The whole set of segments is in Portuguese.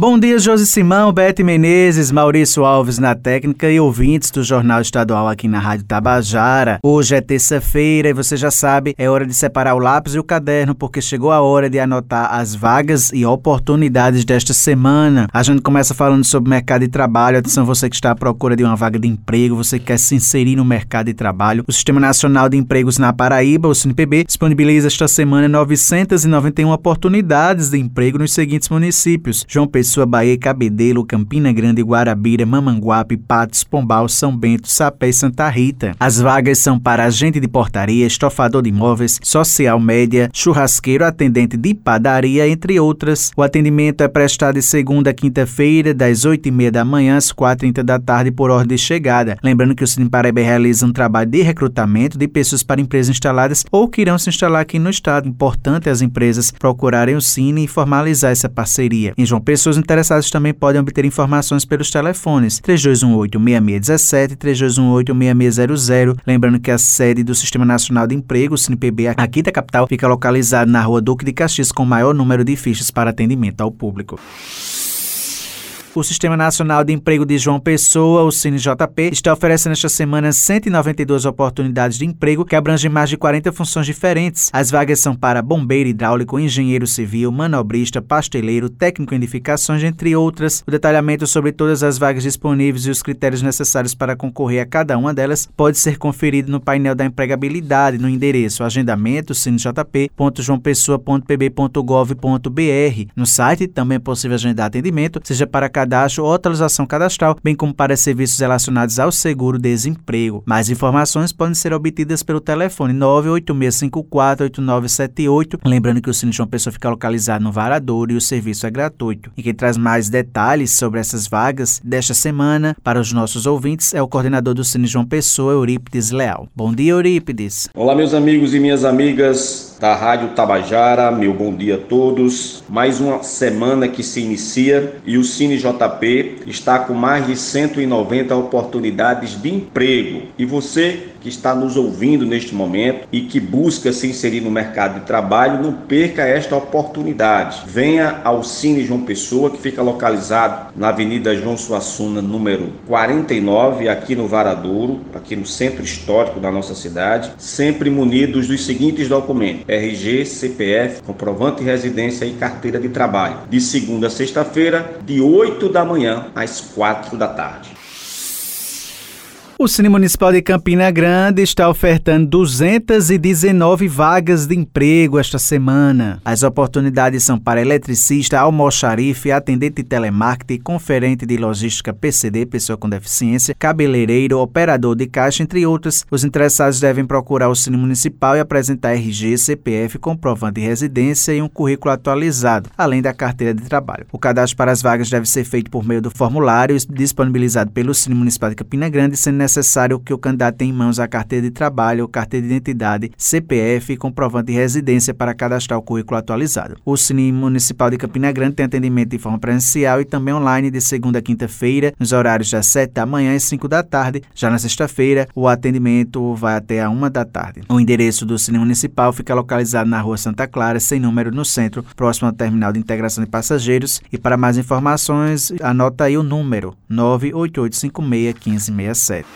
Bom dia, Josi Simão, Bete Menezes, Maurício Alves na técnica e ouvintes do Jornal Estadual aqui na Rádio Tabajara. Hoje é terça-feira e você já sabe, é hora de separar o lápis e o caderno, porque chegou a hora de anotar as vagas e oportunidades desta semana. A gente começa falando sobre mercado de trabalho. Atenção, você que está à procura de uma vaga de emprego, você que quer se inserir no mercado de trabalho. O Sistema Nacional de Empregos na Paraíba, o SINPB, disponibiliza esta semana 991 oportunidades de emprego nos seguintes municípios: João Pessoa, sua Bahia, Cabedelo, Campina Grande, Guarabira, Mamanguape, Patos, Pombal, São Bento, Sapé e Santa Rita. As vagas são para agente de portaria, estofador de imóveis, social média, churrasqueiro, atendente de padaria, entre outras. O atendimento é prestado de segunda a quinta-feira, das 8h30 da manhã às 4h30 da tarde, por ordem de chegada. Lembrando que o Cine Paraíba realiza um trabalho de recrutamento de pessoas para empresas instaladas ou que irão se instalar aqui no estado. Importante as empresas procurarem o Cine e formalizar essa parceria. Em João Pessoa, Pessoas interessadas também podem obter informações pelos telefones 3218-6617 e 3218-6600. Lembrando que a sede do Sistema Nacional de Emprego, o SINPB, aqui da capital, fica localizada na rua Duque de Caxias, com o maior número de fichas para atendimento ao público. O Sistema Nacional de Emprego de João Pessoa, o CineJP, está oferecendo esta semana 192 oportunidades de emprego que abrangem mais de 40 funções diferentes. As vagas são para bombeiro hidráulico, engenheiro civil, manobrista, pasteleiro, técnico em edificações, entre outras. O detalhamento sobre todas as vagas disponíveis e os critérios necessários para concorrer a cada uma delas pode ser conferido no painel da empregabilidade no endereço agendamento cinejp.joaopessoa.pb.gov.br. No site também é possível agendar atendimento, seja para cadastro ou atualização cadastral, bem como para serviços relacionados ao seguro-desemprego. Mais informações podem ser obtidas pelo telefone 986548978. Lembrando que o Cine João Pessoa fica localizado no Varadouro e o serviço é gratuito. E quem traz mais detalhes sobre essas vagas desta semana para os nossos ouvintes é o coordenador do Cine João Pessoa, Eurípides Leal. Bom dia, Eurípides. Olá, meus amigos e minhas amigas da Rádio Tabajara, meu bom dia a todos. Mais uma semana que se inicia e o Cine JP está com mais de 190 oportunidades de emprego. E você que está nos ouvindo neste momento e que busca se inserir no mercado de trabalho, não perca esta oportunidade. Venha ao Cine João Pessoa, que fica localizado na Avenida João Suassuna, número 49, aqui no Varadouro, aqui no centro histórico da nossa cidade, sempre munidos dos seguintes documentos: RG, CPF, comprovante de residência e carteira de trabalho. De segunda a sexta-feira, de 8 da manhã às 4 da tarde. O Cine Municipal de Campina Grande está ofertando 219 vagas de emprego esta semana. As oportunidades são para eletricista, almoxarife, atendente de telemarketing, conferente de logística PCD, pessoa com deficiência, cabeleireiro, operador de caixa, entre outras. Os interessados devem procurar o Cine Municipal e apresentar RG, CPF, comprovante de residência e um currículo atualizado, além da carteira de trabalho. O cadastro para as vagas deve ser feito por meio do formulário disponibilizado pelo Cine Municipal de Campina Grande, sendo necessário que o candidato tenha em mãos a carteira de trabalho, carteira de identidade, CPF e comprovante de residência para cadastrar o currículo atualizado. O Cine Municipal de Campina Grande tem atendimento de forma presencial e também online de segunda a quinta-feira, nos horários das 7 da manhã e 5 da tarde. Já na sexta-feira, o atendimento vai até a 1 da tarde. O endereço do Cine Municipal fica localizado na rua Santa Clara, sem número no centro, próximo ao terminal de integração de passageiros. E para mais informações, anota aí o número 988561567.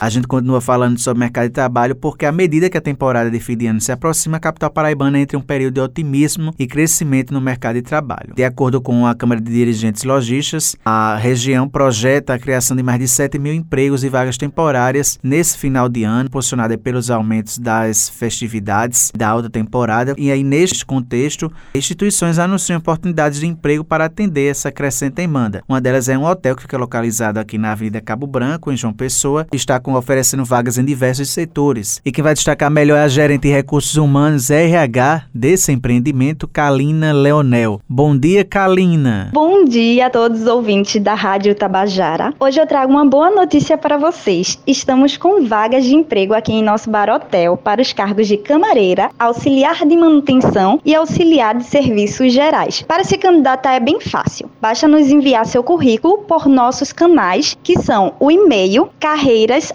A gente continua falando sobre mercado de trabalho porque, à medida que a temporada de fim de ano se aproxima, a capital paraibana entra em um período de otimismo e crescimento no mercado de trabalho. De acordo com a Câmara de Dirigentes Lojistas, a região projeta a criação de mais de 7 mil empregos e vagas temporárias nesse final de ano, posicionada pelos aumentos das festividades da alta temporada. E aí, neste contexto, instituições anunciam oportunidades de emprego para atender essa crescente demanda. Uma delas é um hotel que fica localizado aqui na Avenida Cabo Branco, em João Pessoa, está com oferecendo vagas em diversos setores. E quem vai destacar melhor é a gerente de recursos humanos RH desse empreendimento, Kalina Leonel. Bom dia, Kalina. Bom dia a todos os ouvintes da Rádio Tabajara. Hoje eu trago uma boa notícia para vocês. Estamos com vagas de emprego aqui em nosso bar hotel para os cargos de camareira, auxiliar de manutenção e auxiliar de serviços gerais. Para se candidatar é bem fácil. Basta nos enviar seu currículo por nossos canais, que são o e-mail carreiras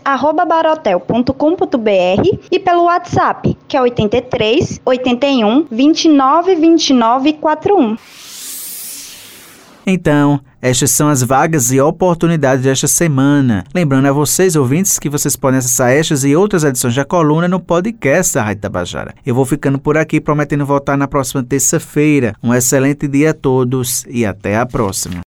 barotel.com.br e pelo WhatsApp, que é 83 81 29 29 41. Então, estas são as vagas e oportunidades desta semana. Lembrando a vocês, ouvintes, que vocês podem acessar estas e outras edições da coluna no podcast da Rádio Tabajara. Eu vou ficando por aqui, prometendo voltar na próxima terça-feira. Um excelente dia a todos e até a próxima.